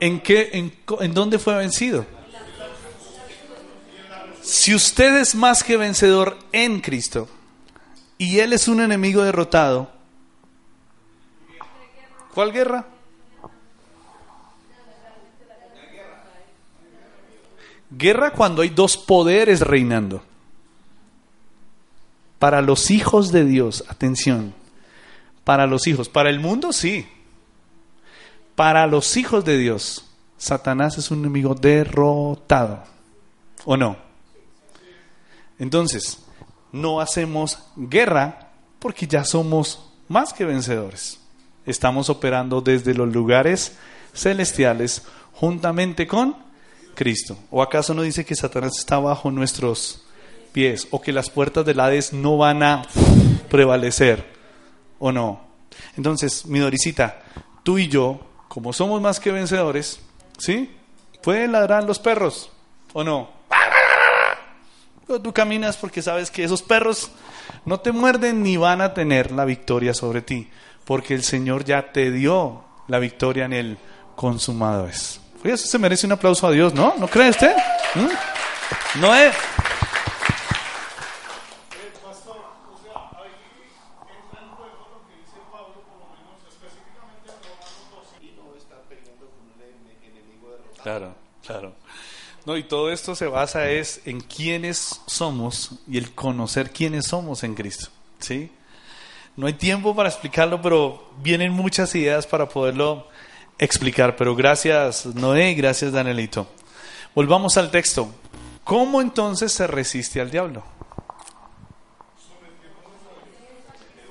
S2: ¿En, qué, en, ¿En dónde fue vencido? Si usted es más que vencedor en Cristo y Él es un enemigo derrotado, ¿cuál guerra? Guerra cuando hay dos poderes reinando. Para los hijos de Dios, atención, para los hijos, para el mundo sí. Para los hijos de Dios, Satanás es un enemigo derrotado. ¿O no? Entonces, no hacemos guerra porque ya somos más que vencedores. Estamos operando desde los lugares celestiales juntamente con Cristo. ¿O acaso no dice que Satanás está bajo nuestros pies o que las puertas del Hades no van a prevalecer? ¿O no? Entonces, mi Dorisita, tú y yo, como somos más que vencedores, ¿sí? Pueden ladrar los perros, ¿o no? Pero tú caminas porque sabes que esos perros no te muerden ni van a tener la victoria sobre ti, porque el Señor ya te dio la victoria en el consumado es. Oye, eso se merece un aplauso a Dios, ¿no? ¿No cree usted? ¿Mm? No es.
S3: Pastor, o sea, ahí entra en juego lo que dice Pablo, por lo menos específicamente en Romanos 12. Y no está peleando con un enemigo derrotado.
S2: Claro, claro. No, y todo esto se basa es en quiénes somos y el conocer quiénes somos en Cristo, ¿sí? No hay tiempo para explicarlo, pero vienen muchas ideas para poderlo explicar. Pero gracias Noé gracias Danielito. Volvamos al texto. ¿Cómo entonces se resiste al diablo?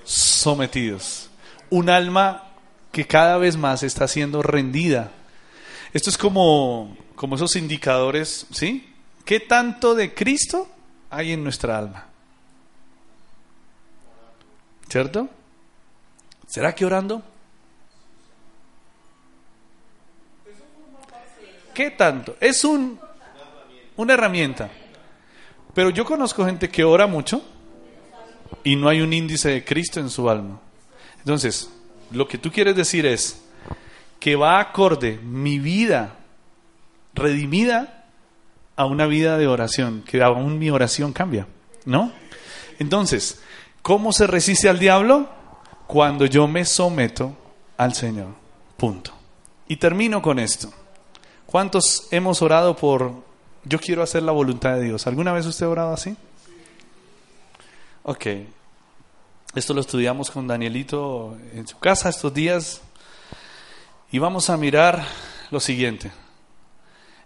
S2: Sometidos. Un alma que cada vez más está siendo rendida. Esto es como, como esos indicadores, ¿sí? ¿Qué tanto de Cristo hay en nuestra alma? ¿Cierto? ¿Será que orando? ¿Qué tanto? Es un, una herramienta. Pero yo conozco gente que ora mucho y no hay un índice de Cristo en su alma. Entonces, lo que tú quieres decir es que va acorde mi vida redimida a una vida de oración, que aún mi oración cambia, ¿no? Entonces, ¿cómo se resiste al diablo? Cuando yo me someto al Señor. Punto. Y termino con esto. ¿Cuántos hemos orado por yo quiero hacer la voluntad de Dios? ¿Alguna vez usted ha orado así? Ok. Esto lo estudiamos con Danielito en su casa estos días. Y vamos a mirar lo siguiente.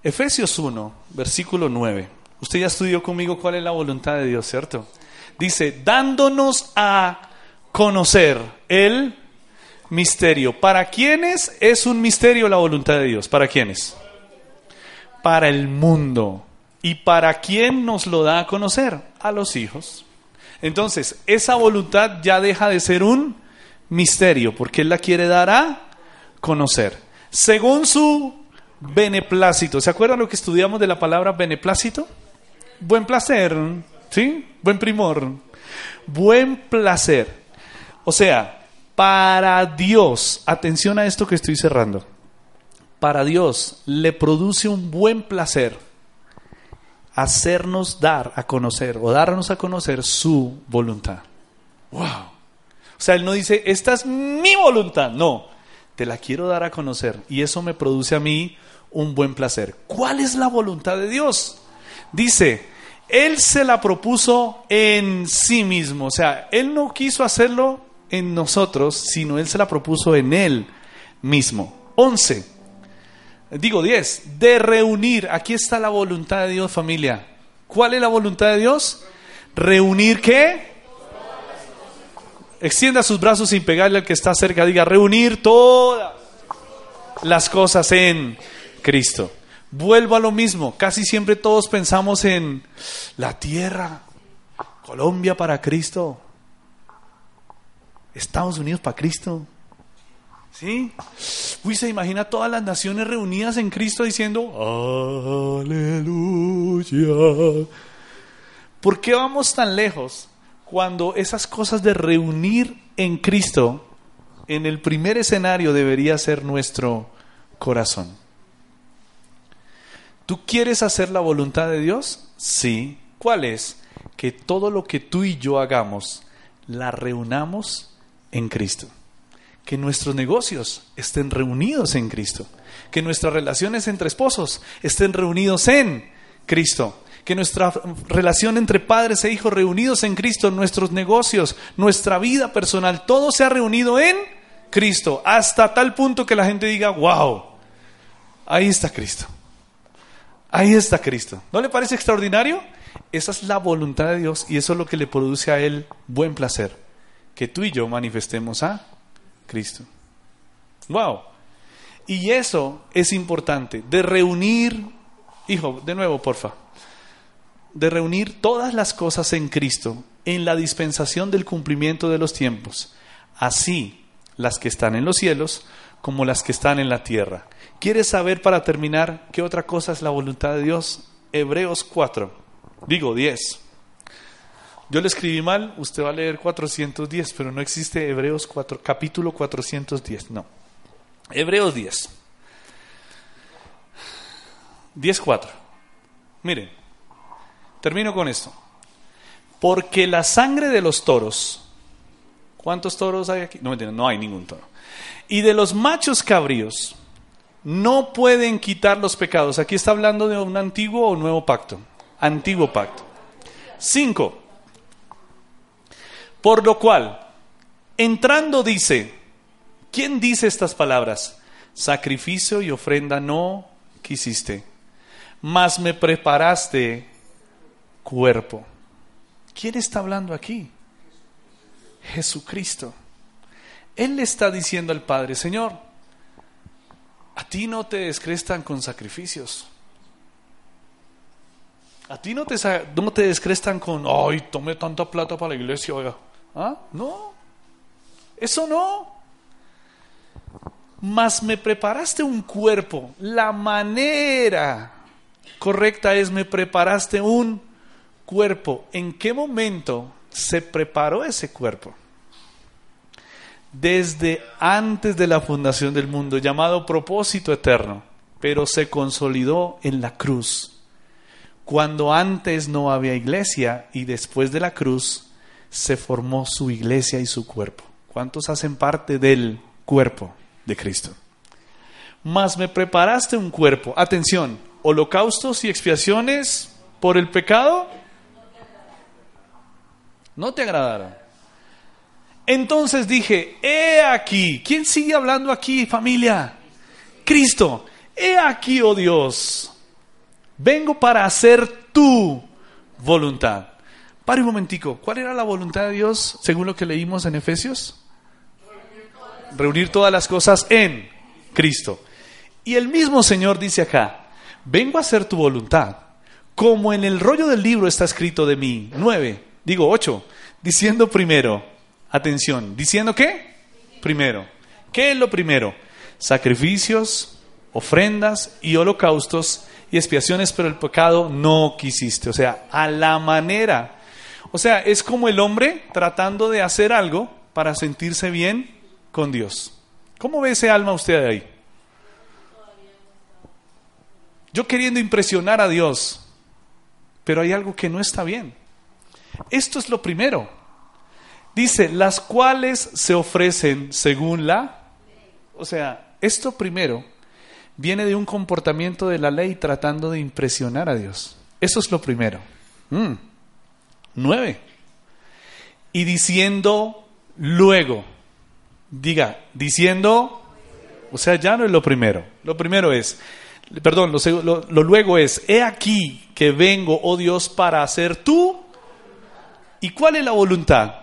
S2: Efesios 1, versículo 9. Usted ya estudió conmigo cuál es la voluntad de Dios, ¿cierto? Dice, dándonos a conocer el misterio. ¿Para quiénes es un misterio la voluntad de Dios? ¿Para quiénes? Para el mundo. ¿Y para quién nos lo da a conocer? A los hijos. Entonces, esa voluntad ya deja de ser un misterio, porque Él la quiere dar a conocer. Según su beneplácito. ¿Se acuerdan lo que estudiamos de la palabra beneplácito? Buen placer, ¿sí? Buen primor. Buen placer. O sea, Para Dios, atención a esto que estoy cerrando. Para Dios le produce un buen placer hacernos dar a conocer o darnos a conocer su voluntad. Wow. O sea, él no dice, esta es mi voluntad. No, te la quiero dar a conocer y eso me produce a mí un buen placer. ¿Cuál es la voluntad de Dios? Dice, Él se la propuso en sí mismo. O sea, Él no quiso hacerlo en nosotros, sino Él se la propuso en Él mismo. 11. Digo 10. De reunir. Aquí está la voluntad de Dios, familia. ¿Cuál es la voluntad de Dios? Reunir qué? Extienda sus brazos sin pegarle al que está cerca. Diga, reunir todas las cosas en Cristo. Vuelvo a lo mismo. Casi siempre todos pensamos en la tierra, Colombia para Cristo, Estados Unidos para Cristo. ¿Sí? Uy, se imagina todas las naciones reunidas en Cristo diciendo, aleluya. ¿Por qué vamos tan lejos cuando esas cosas de reunir en Cristo en el primer escenario debería ser nuestro corazón? ¿Tú quieres hacer la voluntad de Dios? Sí. ¿Cuál es? Que todo lo que tú y yo hagamos, la reunamos en Cristo. Que nuestros negocios estén reunidos en Cristo. Que nuestras relaciones entre esposos estén reunidos en Cristo. Que nuestra relación entre padres e hijos reunidos en Cristo, nuestros negocios, nuestra vida personal, todo se ha reunido en Cristo. Hasta tal punto que la gente diga, wow, ahí está Cristo. Ahí está Cristo. ¿No le parece extraordinario? Esa es la voluntad de Dios y eso es lo que le produce a Él buen placer. Que tú y yo manifestemos a Cristo. ¡Wow! Y eso es importante, de reunir, hijo, de nuevo, porfa, de reunir todas las cosas en Cristo en la dispensación del cumplimiento de los tiempos, así las que están en los cielos como las que están en la tierra. ¿Quieres saber para terminar qué otra cosa es la voluntad de Dios? Hebreos 4, digo 10. Yo le escribí mal, usted va a leer 410, pero no existe Hebreos 4, capítulo 410, no. Hebreos 10. 10.4. Miren, termino con esto. Porque la sangre de los toros, ¿cuántos toros hay aquí? No, no hay ningún toro. Y de los machos cabríos, no pueden quitar los pecados. Aquí está hablando de un antiguo o nuevo pacto. Antiguo pacto. Cinco. Por lo cual, entrando dice, ¿quién dice estas palabras? Sacrificio y ofrenda no quisiste, mas me preparaste cuerpo. ¿Quién está hablando aquí? Jesucristo. Él le está diciendo al Padre, Señor, a ti no te descrestan con sacrificios. A ti no te, no te descrestan con, ay, tome tanta plata para la iglesia. ¿Ah? No, eso no. Mas me preparaste un cuerpo. La manera correcta es me preparaste un cuerpo. ¿En qué momento se preparó ese cuerpo? Desde antes de la fundación del mundo, llamado propósito eterno, pero se consolidó en la cruz. Cuando antes no había iglesia y después de la cruz se formó su iglesia y su cuerpo. ¿Cuántos hacen parte del cuerpo de Cristo? Mas me preparaste un cuerpo. Atención, holocaustos y expiaciones por el pecado no te agradaron. Entonces dije, he aquí, ¿quién sigue hablando aquí, familia? Cristo, he aquí, oh Dios, vengo para hacer tu voluntad. Pare un momentico, ¿cuál era la voluntad de Dios según lo que leímos en Efesios? Reunir todas las cosas en Cristo. Y el mismo Señor dice acá, vengo a hacer tu voluntad, como en el rollo del libro está escrito de mí. Nueve, digo ocho, diciendo primero, Atención, diciendo qué? Primero. ¿Qué es lo primero? Sacrificios, ofrendas y holocaustos y expiaciones, pero el pecado no quisiste. O sea, a la manera. O sea, es como el hombre tratando de hacer algo para sentirse bien con Dios. ¿Cómo ve ese alma usted ahí? Yo queriendo impresionar a Dios, pero hay algo que no está bien. Esto es lo primero. Dice, las cuales se ofrecen según la... O sea, esto primero viene de un comportamiento de la ley tratando de impresionar a Dios. Eso es lo primero. Mm. Nueve. Y diciendo luego, diga, diciendo, o sea, ya no es lo primero. Lo primero es, perdón, lo, lo luego es, he aquí que vengo, oh Dios, para hacer tú. ¿Y cuál es la voluntad?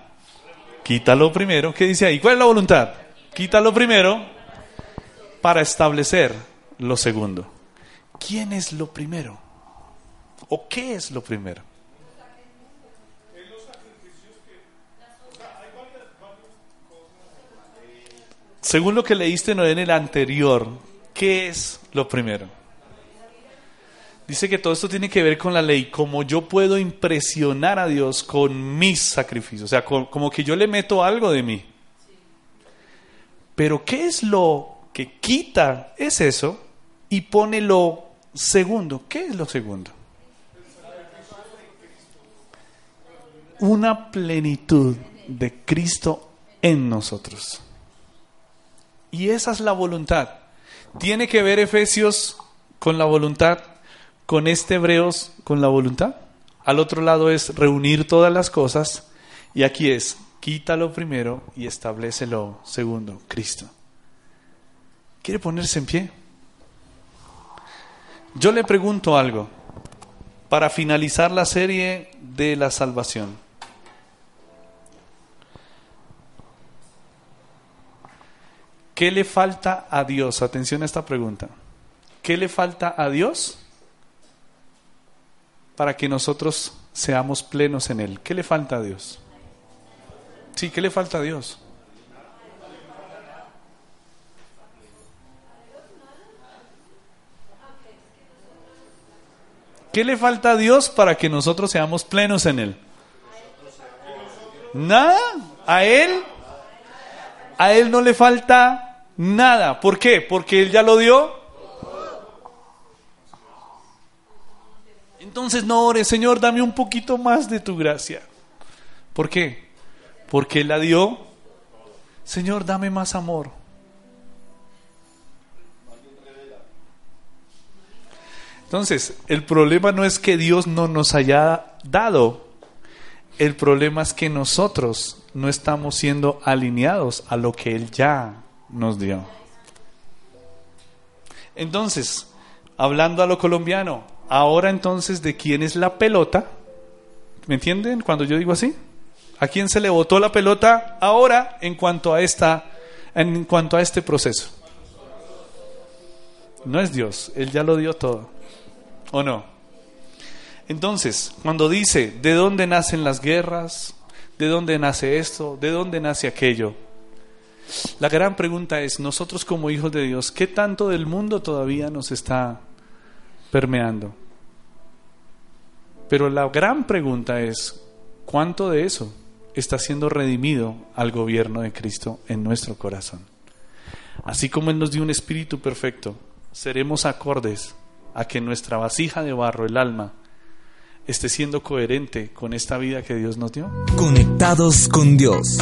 S2: Quítalo primero. ¿Qué dice ahí? ¿Cuál es la voluntad? Quítalo primero para establecer lo segundo. ¿Quién es lo primero? ¿O qué es lo primero? Según lo que leíste en el anterior, ¿qué es lo primero? Dice que todo esto tiene que ver con la ley, como yo puedo impresionar a Dios con mis sacrificios, o sea, como que yo le meto algo de mí. Pero ¿qué es lo que quita? Es eso y pone lo segundo. ¿Qué es lo segundo? Una plenitud de Cristo en nosotros. Y esa es la voluntad. ¿Tiene que ver Efesios con la voluntad? ¿Con este Hebreos con la voluntad? Al otro lado es reunir todas las cosas y aquí es quítalo primero y establecelo segundo, Cristo. ¿Quiere ponerse en pie? Yo le pregunto algo para finalizar la serie de la salvación. ¿Qué le falta a Dios? Atención a esta pregunta. ¿Qué le falta a Dios para que nosotros seamos plenos en Él? ¿Qué le falta a Dios? Sí, ¿qué le falta a Dios? ¿Qué le falta a Dios para que nosotros seamos plenos en Él? Nada. A Él, a Él no le falta nada. ¿Por qué? Porque Él ya lo dio. Entonces no ores, Señor, dame un poquito más de tu gracia. ¿Por qué? Porque Él la dio. Señor, dame más amor. Entonces, el problema no es que Dios no nos haya dado, el problema es que nosotros no estamos siendo alineados a lo que Él ya nos dio. Entonces, hablando a lo colombiano, ahora entonces, ¿de quién es la pelota? ¿Me entienden cuando yo digo así? ¿A quién se le botó la pelota ahora en cuanto a esta en cuanto a este proceso? No es Dios, él ya lo dio todo. ¿O no? Entonces, cuando dice, ¿de dónde nacen las guerras? ¿De dónde nace esto? ¿De dónde nace aquello? La gran pregunta es, nosotros como hijos de Dios, ¿qué tanto del mundo todavía nos está permeando? Pero la gran pregunta es, ¿cuánto de eso está siendo redimido al gobierno de Cristo en nuestro corazón? Así como Él nos dio un espíritu perfecto, seremos acordes a que nuestra vasija de barro, el alma, esté siendo coherente con esta vida que Dios nos dio.
S1: Conectados con Dios.